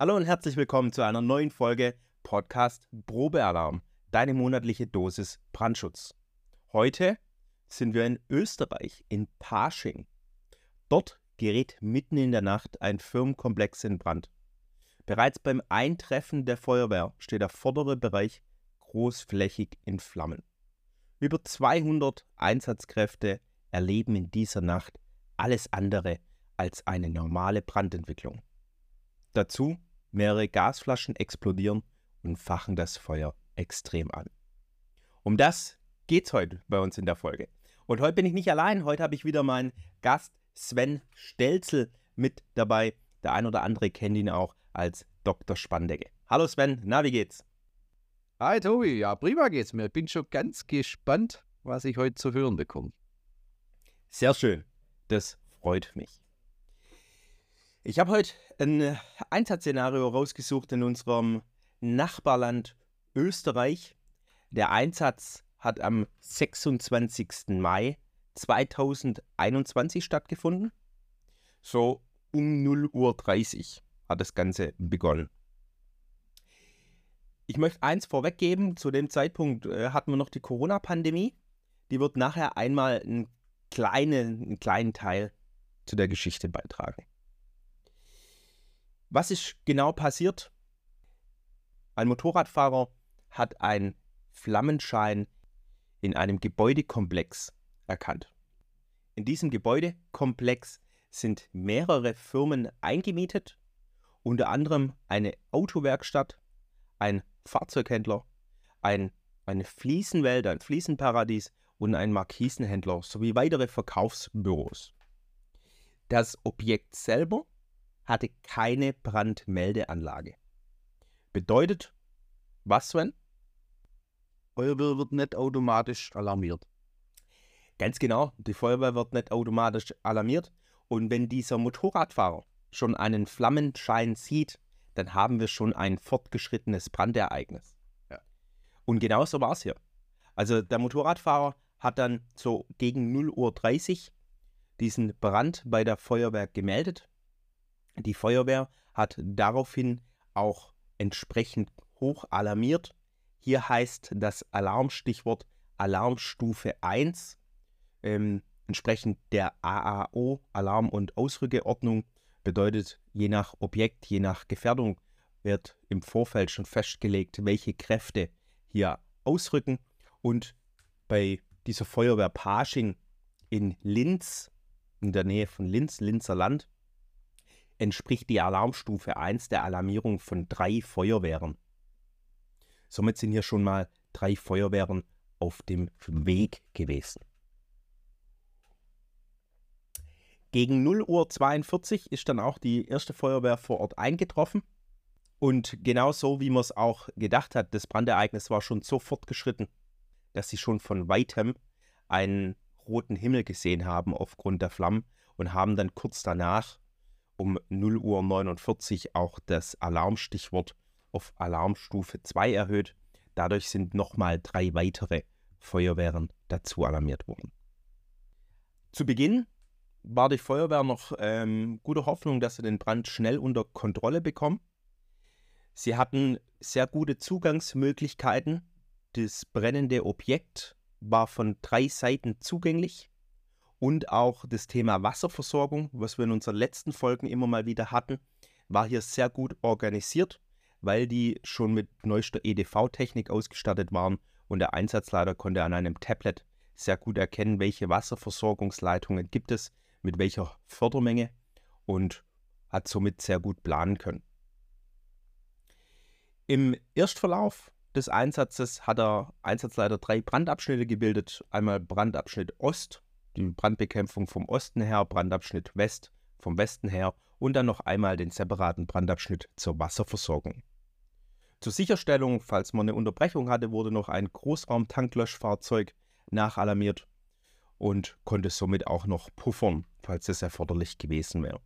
Hallo und herzlich willkommen zu einer neuen Folge Podcast Probealarm, deine monatliche Dosis Brandschutz. Heute sind wir in Österreich, in Pasching. Dort gerät mitten in der Nacht ein Firmenkomplex in Brand. Bereits beim Eintreffen der Feuerwehr steht der vordere Bereich großflächig in Flammen. Über 200 Einsatzkräfte erleben in dieser Nacht alles andere als eine normale Brandentwicklung. Dazu mehrere Gasflaschen explodieren und fachen das Feuer extrem an. Um das geht's heute bei uns in der Folge. Und heute bin ich nicht allein, heute habe ich wieder meinen Gast Sven Stelzel mit dabei. Der ein oder andere kennt ihn auch als Dr. Spandecke. Hallo Sven, na, wie geht's? Hi Tobi, ja prima geht's mir. Ich bin schon ganz gespannt, was ich heute zu hören bekomme. Sehr schön, das freut mich. Ich habe heute ein Einsatzszenario rausgesucht in unserem Nachbarland Österreich. Der Einsatz hat am 26. Mai 2021 stattgefunden. So um 0 Uhr 30 hat das Ganze begonnen. Ich möchte eins vorweggeben, zu dem Zeitpunkt äh, hatten wir noch die Corona-Pandemie. Die wird nachher einmal einen kleinen, einen kleinen Teil zu der Geschichte beitragen. Was ist genau passiert? Ein Motorradfahrer hat einen Flammenschein in einem Gebäudekomplex erkannt. In diesem Gebäudekomplex sind mehrere Firmen eingemietet, unter anderem eine Autowerkstatt, ein Fahrzeughändler, ein, eine Fliesenwelt, ein Fliesenparadies und ein Markisenhändler sowie weitere Verkaufsbüros. Das Objekt selber hatte keine Brandmeldeanlage. Bedeutet, was, Sven? Feuerwehr wird nicht automatisch alarmiert. Ganz genau, die Feuerwehr wird nicht automatisch alarmiert. Und wenn dieser Motorradfahrer schon einen Flammenschein sieht, dann haben wir schon ein fortgeschrittenes Brandereignis. Ja. Und genauso war es hier. Also der Motorradfahrer hat dann so gegen 0 Uhr 30 diesen Brand bei der Feuerwehr gemeldet. Die Feuerwehr hat daraufhin auch entsprechend hoch alarmiert hier heißt das Alarmstichwort Alarmstufe 1. Ähm, entsprechend der AAO, Alarm- und Ausrückeordnung, bedeutet, je nach Objekt, je nach Gefährdung wird im Vorfeld schon festgelegt, welche Kräfte hier ausrücken. Und bei dieser Feuerwehr Pasching in Linz, in der Nähe von Linz, Linzer Land, entspricht die Alarmstufe 1 der Alarmierung von drei Feuerwehren. Somit sind hier schon mal drei Feuerwehren auf dem Weg gewesen. Gegen 0 Uhr 42 ist dann auch die erste Feuerwehr vor Ort eingetroffen. Und genau so, wie man es auch gedacht hat, das Brandereignis war schon so fortgeschritten, dass sie schon von weitem einen roten Himmel gesehen haben aufgrund der Flammen und haben dann kurz danach um 0 Uhr 49 auch das Alarmstichwort auf Alarmstufe 2 erhöht. Dadurch sind nochmal drei weitere Feuerwehren dazu alarmiert worden. Zu Beginn war die Feuerwehr noch ähm, guter Hoffnung, dass sie den Brand schnell unter Kontrolle bekommen. Sie hatten sehr gute Zugangsmöglichkeiten. Das brennende Objekt war von drei Seiten zugänglich und auch das Thema Wasserversorgung, was wir in unseren letzten Folgen immer mal wieder hatten, war hier sehr gut organisiert weil die schon mit neuester EDV-Technik ausgestattet waren und der Einsatzleiter konnte an einem Tablet sehr gut erkennen, welche Wasserversorgungsleitungen gibt es, mit welcher Fördermenge und hat somit sehr gut planen können. Im Erstverlauf des Einsatzes hat der Einsatzleiter drei Brandabschnitte gebildet. Einmal Brandabschnitt Ost, die Brandbekämpfung vom Osten her, Brandabschnitt West vom Westen her und dann noch einmal den separaten Brandabschnitt zur Wasserversorgung. Zur Sicherstellung, falls man eine Unterbrechung hatte, wurde noch ein Großraum-Tanklöschfahrzeug nachalarmiert und konnte somit auch noch puffern, falls es erforderlich gewesen wäre.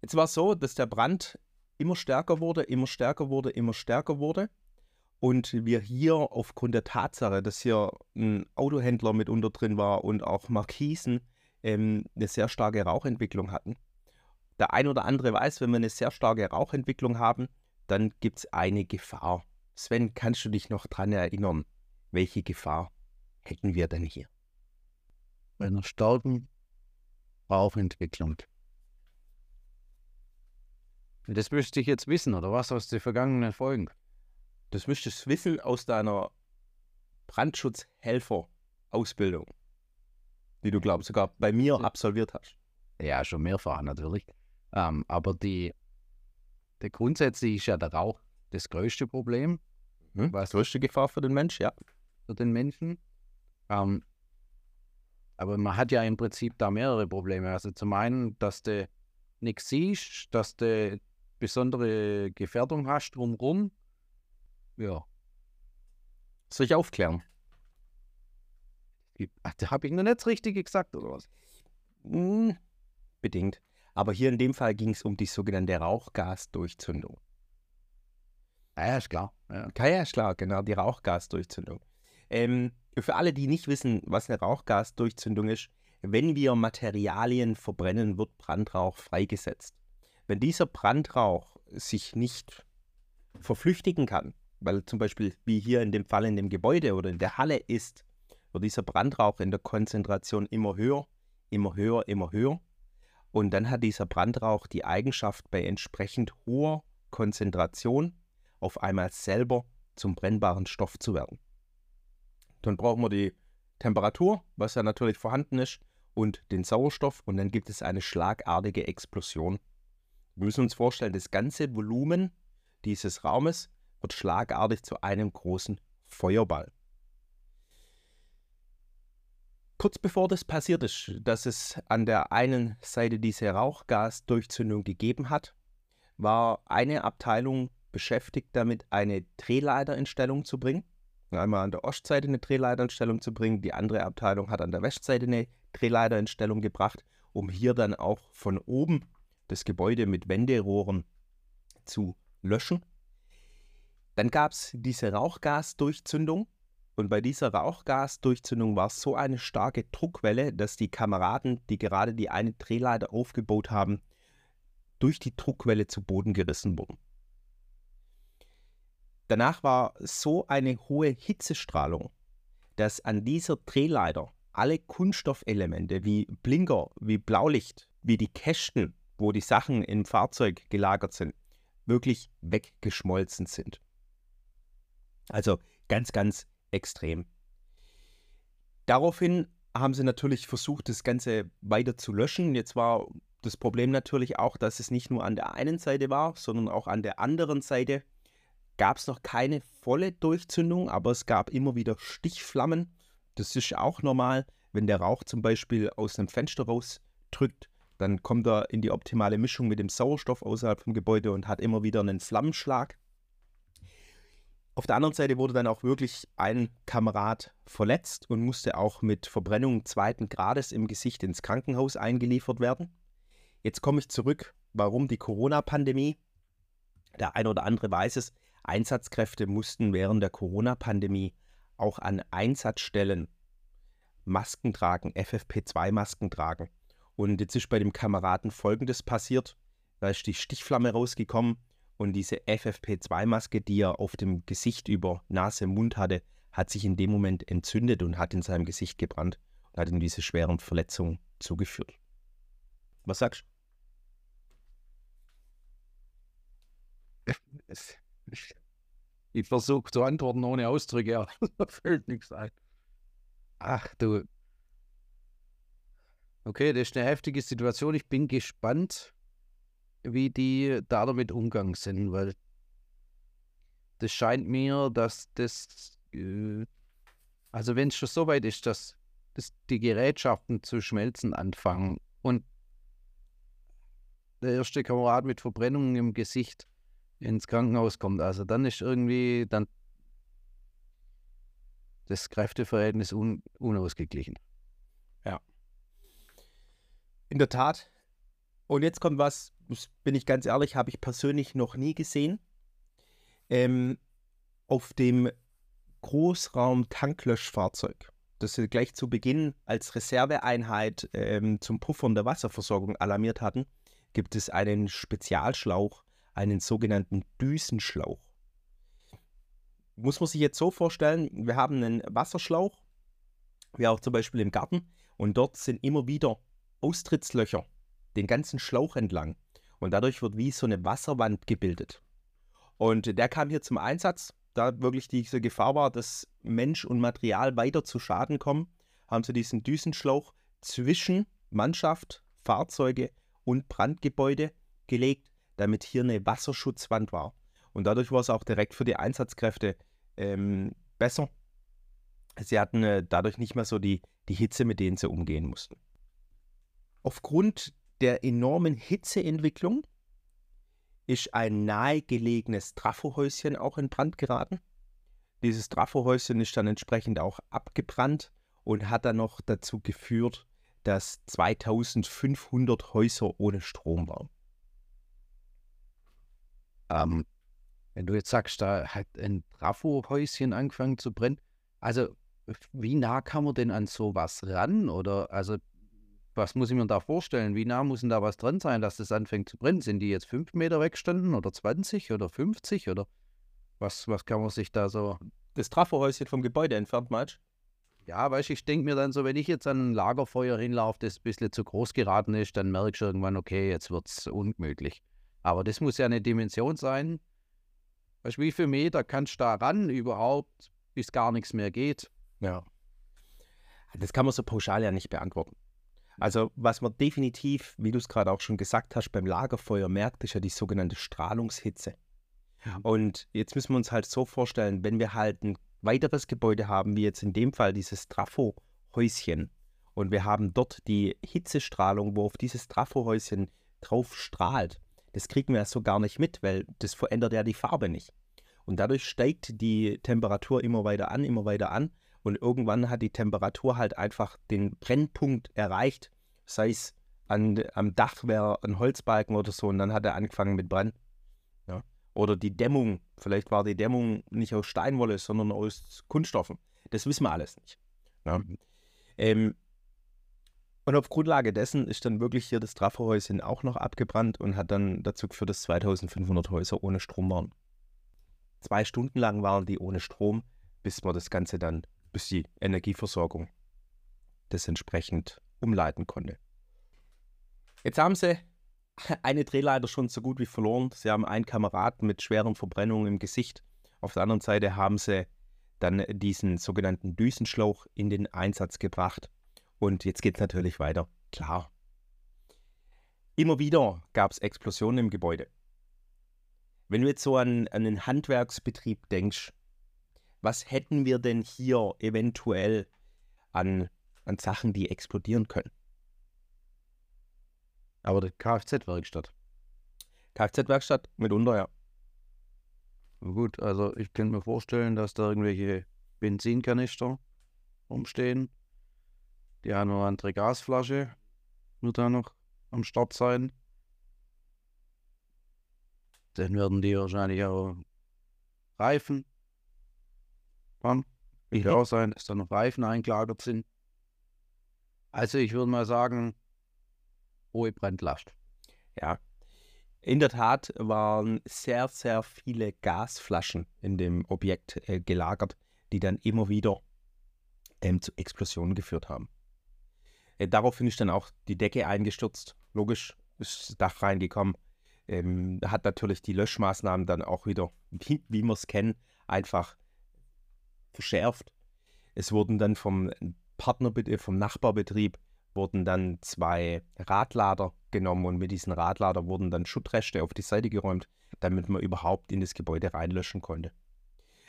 Jetzt war es so, dass der Brand immer stärker wurde, immer stärker wurde, immer stärker wurde. Und wir hier aufgrund der Tatsache, dass hier ein Autohändler mit unter drin war und auch Markisen, ähm, eine sehr starke Rauchentwicklung hatten. der ein oder andere weiß, wenn wir eine sehr starke Rauchentwicklung haben, dann gibt es eine Gefahr. Sven, kannst du dich noch daran erinnern, welche Gefahr hätten wir denn hier? Bei einer starken Rauchentwicklung. Das müsste ich jetzt wissen, oder was, aus den vergangenen Folgen? Das müsstest du wissen aus deiner Brandschutzhelfer-Ausbildung, die du, glaube ich, sogar bei mir absolviert hast. Ja, schon mehrfach natürlich. Ähm, aber die, der grundsätzlich ist ja der Rauch das größte Problem. Hm? Was größte Gefahr für den Mensch, ja. Für den Menschen. Ähm, aber man hat ja im Prinzip da mehrere Probleme. Also zum einen, dass du nichts siehst, dass du besondere Gefährdung hast drumherum. Ja. Soll ich aufklären? Ach, da habe ich noch nicht richtig gesagt, oder was? Hm, bedingt. Aber hier in dem Fall ging es um die sogenannte Rauchgasdurchzündung. Ja, ja, ist klar. Ja. ja, ist klar, genau, die Rauchgasdurchzündung. Ähm, für alle, die nicht wissen, was eine Rauchgasdurchzündung ist, wenn wir Materialien verbrennen, wird Brandrauch freigesetzt. Wenn dieser Brandrauch sich nicht verflüchtigen kann, weil zum Beispiel wie hier in dem Fall in dem Gebäude oder in der Halle ist, wird dieser Brandrauch in der Konzentration immer höher, immer höher, immer höher. Und dann hat dieser Brandrauch die Eigenschaft, bei entsprechend hoher Konzentration auf einmal selber zum brennbaren Stoff zu werden. Dann brauchen wir die Temperatur, was ja natürlich vorhanden ist, und den Sauerstoff und dann gibt es eine schlagartige Explosion. Wir müssen uns vorstellen, das ganze Volumen dieses Raumes wird schlagartig zu einem großen Feuerball. Kurz bevor das passiert ist, dass es an der einen Seite diese Rauchgasdurchzündung gegeben hat, war eine Abteilung beschäftigt damit, eine Drehleiter in Stellung zu bringen. Einmal an der Ostseite eine Drehleiter in Stellung zu bringen, die andere Abteilung hat an der Westseite eine Drehleiter in Stellung gebracht, um hier dann auch von oben das Gebäude mit Wenderohren zu löschen. Dann gab es diese Rauchgasdurchzündung und bei dieser Rauchgasdurchzündung war so eine starke Druckwelle, dass die Kameraden, die gerade die eine Drehleiter aufgebaut haben, durch die Druckwelle zu Boden gerissen wurden. Danach war so eine hohe Hitzestrahlung, dass an dieser Drehleiter alle Kunststoffelemente wie Blinker, wie Blaulicht, wie die Kästen, wo die Sachen im Fahrzeug gelagert sind, wirklich weggeschmolzen sind. Also ganz, ganz extrem. Daraufhin haben sie natürlich versucht, das Ganze weiter zu löschen. Jetzt war das Problem natürlich auch, dass es nicht nur an der einen Seite war, sondern auch an der anderen Seite gab es noch keine volle Durchzündung, aber es gab immer wieder Stichflammen. Das ist auch normal, wenn der Rauch zum Beispiel aus einem Fenster rausdrückt, dann kommt er in die optimale Mischung mit dem Sauerstoff außerhalb vom Gebäude und hat immer wieder einen Flammenschlag. Auf der anderen Seite wurde dann auch wirklich ein Kamerad verletzt und musste auch mit Verbrennung zweiten Grades im Gesicht ins Krankenhaus eingeliefert werden. Jetzt komme ich zurück, warum die Corona-Pandemie. Der eine oder andere weiß es, Einsatzkräfte mussten während der Corona-Pandemie auch an Einsatzstellen Masken tragen, FFP2-Masken tragen. Und jetzt ist bei dem Kameraden Folgendes passiert. Da ist die Stichflamme rausgekommen und diese FFP2-Maske, die er auf dem Gesicht über Nase, Mund hatte, hat sich in dem Moment entzündet und hat in seinem Gesicht gebrannt und hat ihm diese schweren Verletzungen zugeführt. Was sagst du? Ich versuche zu antworten ohne Ausdrücke, aber da fällt nichts ein. Ach du. Okay, das ist eine heftige Situation. Ich bin gespannt, wie die da damit umgegangen sind, weil das scheint mir, dass das, äh, also wenn es schon so weit ist, dass, dass die Gerätschaften zu schmelzen anfangen und der erste Kamerad mit Verbrennungen im Gesicht ins Krankenhaus kommt, also dann ist irgendwie dann das Kräfteverhältnis un, unausgeglichen. Ja. In der Tat. Und jetzt kommt was, bin ich ganz ehrlich, habe ich persönlich noch nie gesehen. Ähm, auf dem Großraum-Tanklöschfahrzeug, das sie gleich zu Beginn als Reserveeinheit ähm, zum Puffern der Wasserversorgung alarmiert hatten, gibt es einen Spezialschlauch, einen sogenannten Düsenschlauch. Muss man sich jetzt so vorstellen, wir haben einen Wasserschlauch, wie auch zum Beispiel im Garten, und dort sind immer wieder Austrittslöcher den ganzen Schlauch entlang. Und dadurch wird wie so eine Wasserwand gebildet. Und der kam hier zum Einsatz, da wirklich diese Gefahr war, dass Mensch und Material weiter zu Schaden kommen, haben sie diesen Düsenschlauch zwischen Mannschaft, Fahrzeuge und Brandgebäude gelegt, damit hier eine Wasserschutzwand war. Und dadurch war es auch direkt für die Einsatzkräfte ähm, besser. Sie hatten äh, dadurch nicht mehr so die, die Hitze, mit denen sie umgehen mussten. Aufgrund der enormen Hitzeentwicklung ist ein nahegelegenes Trafohäuschen auch in Brand geraten. Dieses Trafohäuschen ist dann entsprechend auch abgebrannt und hat dann noch dazu geführt, dass 2500 Häuser ohne Strom waren. Ähm, wenn du jetzt sagst, da hat ein Trafohäuschen angefangen zu brennen, also wie nah kann man denn an sowas ran? Oder also was muss ich mir da vorstellen? Wie nah muss denn da was drin sein, dass das anfängt zu brennen? Sind die jetzt fünf Meter weggestanden oder 20 oder 50 oder was, was kann man sich da so. Das Trafohäuschen vom Gebäude entfernt, meinst Ja, weißt du, ich denke mir dann so, wenn ich jetzt an ein Lagerfeuer hinlaufe, das ein bisschen zu groß geraten ist, dann merkst du irgendwann, okay, jetzt wird es ungemütlich. Aber das muss ja eine Dimension sein. Weißt du, wie viele Meter kannst du da ran überhaupt, bis gar nichts mehr geht? Ja. Das kann man so pauschal ja nicht beantworten. Also was man definitiv, wie du es gerade auch schon gesagt hast, beim Lagerfeuer merkt, ist ja die sogenannte Strahlungshitze. Ja. Und jetzt müssen wir uns halt so vorstellen, wenn wir halt ein weiteres Gebäude haben, wie jetzt in dem Fall dieses Trafo-Häuschen, und wir haben dort die Hitzestrahlung, wo auf dieses Trafo-Häuschen drauf strahlt, das kriegen wir ja so gar nicht mit, weil das verändert ja die Farbe nicht. Und dadurch steigt die Temperatur immer weiter an, immer weiter an. Und irgendwann hat die Temperatur halt einfach den Brennpunkt erreicht, sei es an, am Dach wäre ein Holzbalken oder so, und dann hat er angefangen mit Brennen. Ja. Oder die Dämmung, vielleicht war die Dämmung nicht aus Steinwolle, sondern aus Kunststoffen. Das wissen wir alles nicht. Ja. Ähm, und auf Grundlage dessen ist dann wirklich hier das Trafo-Häuschen auch noch abgebrannt und hat dann dazu geführt, dass 2500 Häuser ohne Strom waren. Zwei Stunden lang waren die ohne Strom, bis man das Ganze dann bis die Energieversorgung das entsprechend umleiten konnte. Jetzt haben sie eine Drehleiter schon so gut wie verloren. Sie haben einen Kameraden mit schweren Verbrennungen im Gesicht. Auf der anderen Seite haben sie dann diesen sogenannten Düsenschlauch in den Einsatz gebracht. Und jetzt geht es natürlich weiter. Klar. Immer wieder gab es Explosionen im Gebäude. Wenn du jetzt so an, an einen Handwerksbetrieb denkst, was hätten wir denn hier eventuell an, an Sachen, die explodieren können? Aber die Kfz-Werkstatt. Kfz-Werkstatt mitunter, ja. Gut, also ich könnte mir vorstellen, dass da irgendwelche Benzinkanister umstehen. Die eine oder andere Gasflasche wird da noch am Start sein. Dann werden die wahrscheinlich auch Reifen fahren. Kann mhm. auch sein, dass da noch Reifen eingelagert sind. Also ich würde mal sagen, hohe Brandlast. Ja, in der Tat waren sehr, sehr viele Gasflaschen in dem Objekt äh, gelagert, die dann immer wieder ähm, zu Explosionen geführt haben. Äh, daraufhin ist dann auch die Decke eingestürzt. Logisch ist das Dach reingekommen. Ähm, hat natürlich die Löschmaßnahmen dann auch wieder, wie, wie wir es kennen, einfach verschärft. Es wurden dann vom Partner, vom Nachbarbetrieb wurden dann zwei Radlader genommen und mit diesen Radlader wurden dann Schuttreste auf die Seite geräumt, damit man überhaupt in das Gebäude reinlöschen konnte.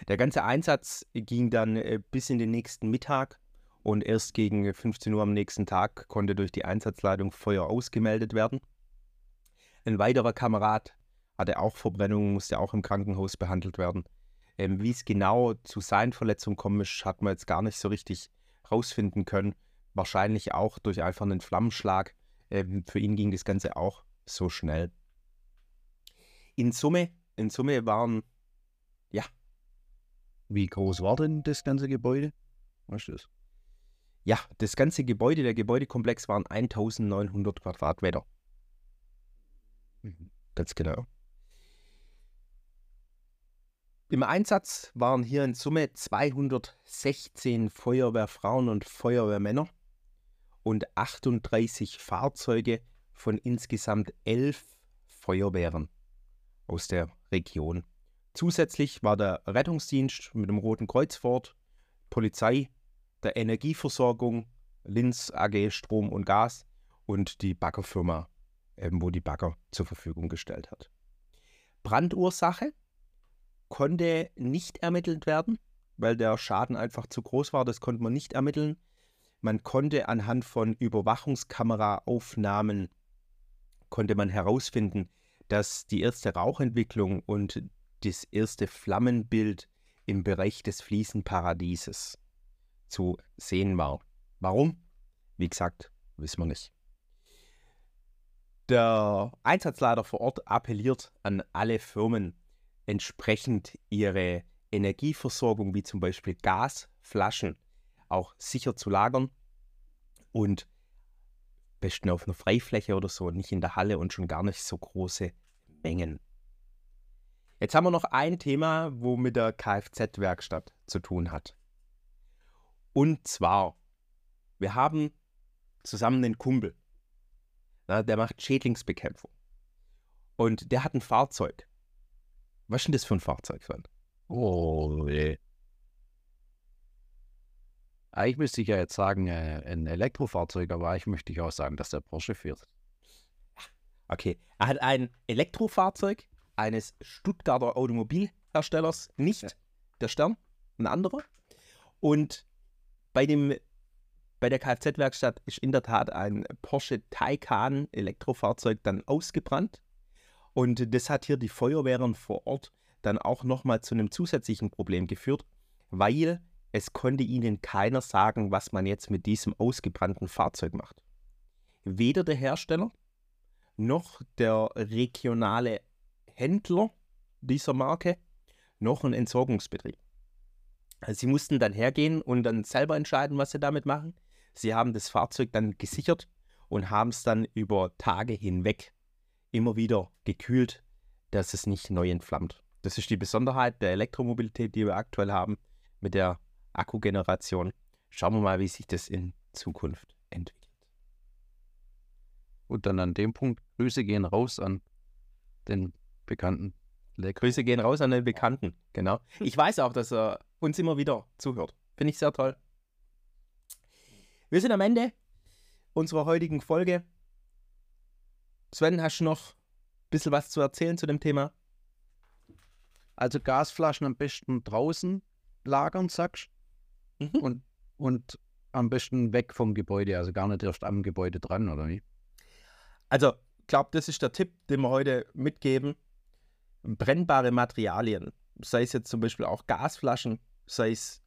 Der ganze Einsatz ging dann äh, bis in den nächsten Mittag und erst gegen 15 Uhr am nächsten Tag konnte durch die Einsatzleitung Feuer ausgemeldet werden. Ein weiterer Kamerad hatte auch Verbrennungen, musste auch im Krankenhaus behandelt werden. Ähm, Wie es genau zu seinen Verletzungen kommt, hat man jetzt gar nicht so richtig rausfinden können. Wahrscheinlich auch durch einfach einen Flammenschlag. Ähm, für ihn ging das Ganze auch so schnell. In Summe, in Summe waren, ja. Wie groß war denn das ganze Gebäude? Weißt du das? Ja, das ganze Gebäude, der Gebäudekomplex waren 1900 Quadratmeter. Mhm. Ganz genau. Im Einsatz waren hier in Summe 216 Feuerwehrfrauen und Feuerwehrmänner und 38 Fahrzeuge von insgesamt elf Feuerwehren aus der Region. Zusätzlich war der Rettungsdienst mit dem Roten Kreuz vor Ort, Polizei, der Energieversorgung, Linz AG Strom und Gas und die Baggerfirma, eben wo die Bagger zur Verfügung gestellt hat. Brandursache konnte nicht ermittelt werden, weil der Schaden einfach zu groß war. Das konnte man nicht ermitteln. Man konnte anhand von Überwachungskameraaufnahmen konnte man herausfinden, dass die erste Rauchentwicklung und das erste Flammenbild im Bereich des Fliesenparadieses zu sehen war. Warum? Wie gesagt, wissen wir nicht. Der Einsatzleiter vor Ort appelliert an alle Firmen, entsprechend ihre Energieversorgung, wie zum Beispiel Gasflaschen, auch sicher zu lagern und besten auf einer Freifläche oder so, nicht in der Halle und schon gar nicht so große Mengen. Jetzt haben wir noch ein Thema, wo mit der Kfz-Werkstatt zu tun hat. Und zwar, wir haben zusammen einen Kumpel, na, der macht Schädlingsbekämpfung. Und der hat ein Fahrzeug. Was ist denn das für ein Fahrzeug, Sven? Oh, nee. Eigentlich müsste ich ja jetzt sagen, äh, ein Elektrofahrzeug, aber ich möchte ich auch sagen, dass der Porsche fährt. Okay, er hat ein Elektrofahrzeug eines Stuttgarter Automobilherstellers, nicht ja. der Stern, ein anderer. Und bei dem bei der Kfz-Werkstatt ist in der Tat ein Porsche Taycan Elektrofahrzeug dann ausgebrannt. Und das hat hier die Feuerwehren vor Ort dann auch nochmal zu einem zusätzlichen Problem geführt, weil es konnte ihnen keiner sagen, was man jetzt mit diesem ausgebrannten Fahrzeug macht. Weder der Hersteller noch der regionale Händler dieser Marke noch ein Entsorgungsbetrieb. Also sie mussten dann hergehen und dann selber entscheiden, was sie damit machen. Sie haben das Fahrzeug dann gesichert und haben es dann über Tage hinweg immer wieder gekühlt, dass es nicht neu entflammt. Das ist die Besonderheit der Elektromobilität, die wir aktuell haben mit der Akkugeneration. Schauen wir mal, wie sich das in Zukunft entwickelt. Und dann an dem Punkt, Grüße gehen raus an den bekannten Leck. Grüße gehen raus an den Bekannten, genau. Ich weiß auch, dass er uns immer wieder zuhört. Finde ich sehr toll. Wir sind am Ende unserer heutigen Folge. Sven, hast du noch ein bisschen was zu erzählen zu dem Thema? Also Gasflaschen am besten draußen lagern, sagst mhm. und, und am besten weg vom Gebäude, also gar nicht erst am Gebäude dran, oder wie? Also, ich glaube, das ist der Tipp, den wir heute mitgeben. Brennbare Materialien, sei es jetzt zum Beispiel auch Gasflaschen, sei es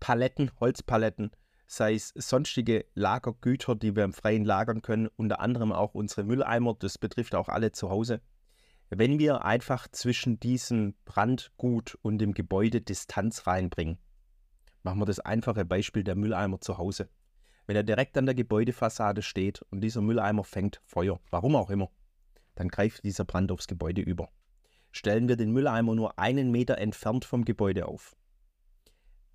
Paletten, Holzpaletten, sei es sonstige Lagergüter, die wir im Freien lagern können, unter anderem auch unsere Mülleimer, das betrifft auch alle zu Hause. Wenn wir einfach zwischen diesem Brandgut und dem Gebäude Distanz reinbringen, machen wir das einfache Beispiel der Mülleimer zu Hause. Wenn er direkt an der Gebäudefassade steht und dieser Mülleimer fängt Feuer, warum auch immer, dann greift dieser Brand aufs Gebäude über. Stellen wir den Mülleimer nur einen Meter entfernt vom Gebäude auf,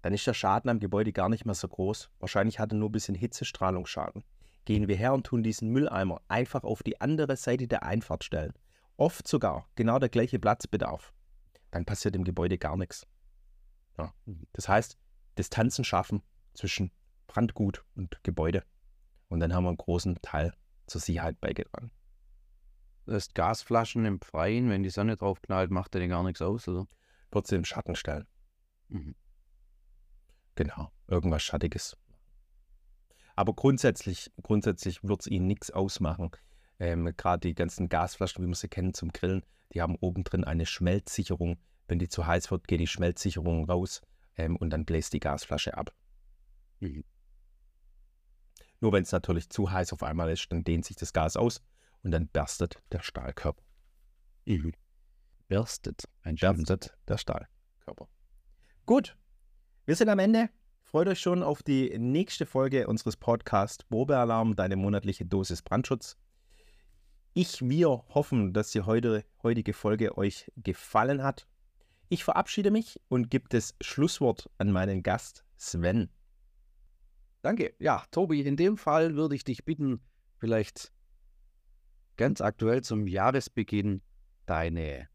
dann ist der Schaden am Gebäude gar nicht mehr so groß. Wahrscheinlich hat er nur ein bisschen Hitzestrahlungsschaden. Gehen wir her und tun diesen Mülleimer einfach auf die andere Seite der Einfahrt stellen. Oft sogar genau der gleiche Platzbedarf. Dann passiert im Gebäude gar nichts. Ja. Das heißt, Distanzen schaffen zwischen Brandgut und Gebäude. Und dann haben wir einen großen Teil zur Sicherheit beigetragen. Das heißt, Gasflaschen im Freien, wenn die Sonne drauf knallt, macht er gar nichts aus, oder? Wird sie im Schatten stellen. Mhm. Genau, irgendwas Schattiges. Aber grundsätzlich, grundsätzlich wird es ihnen nichts ausmachen. Ähm, Gerade die ganzen Gasflaschen, wie wir sie kennen zum Grillen, die haben oben drin eine Schmelzsicherung. Wenn die zu heiß wird, geht die Schmelzsicherung raus ähm, und dann bläst die Gasflasche ab. Mhm. Nur wenn es natürlich zu heiß auf einmal ist, dann dehnt sich das Gas aus und dann berstet der Stahlkörper. Mhm. Berstet. Ein berstet der Stahlkörper. Gut, wir sind am Ende. Freut euch schon auf die nächste Folge unseres Podcasts Probealarm, deine monatliche Dosis Brandschutz. Ich, wir hoffen, dass die heute, heutige Folge euch gefallen hat. Ich verabschiede mich und gebe das Schlusswort an meinen Gast Sven. Danke. Ja, Tobi, in dem Fall würde ich dich bitten, vielleicht ganz aktuell zum Jahresbeginn deine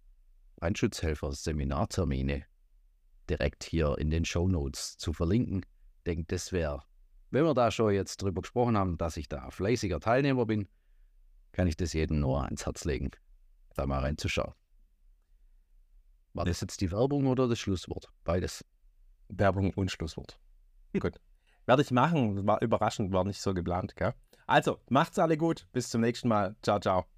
Brandschutzhelfer-Seminartermine direkt hier in den Show Notes zu verlinken. Ich denke, das wäre, wenn wir da schon jetzt drüber gesprochen haben, dass ich da fleißiger Teilnehmer bin, kann ich das jedem nur ans Herz legen, da mal reinzuschauen. War das jetzt die Werbung oder das Schlusswort? Beides. Werbung und Schlusswort. Gut. Werde ich machen. War überraschend, war nicht so geplant, gell? Also, macht's alle gut. Bis zum nächsten Mal. Ciao, ciao.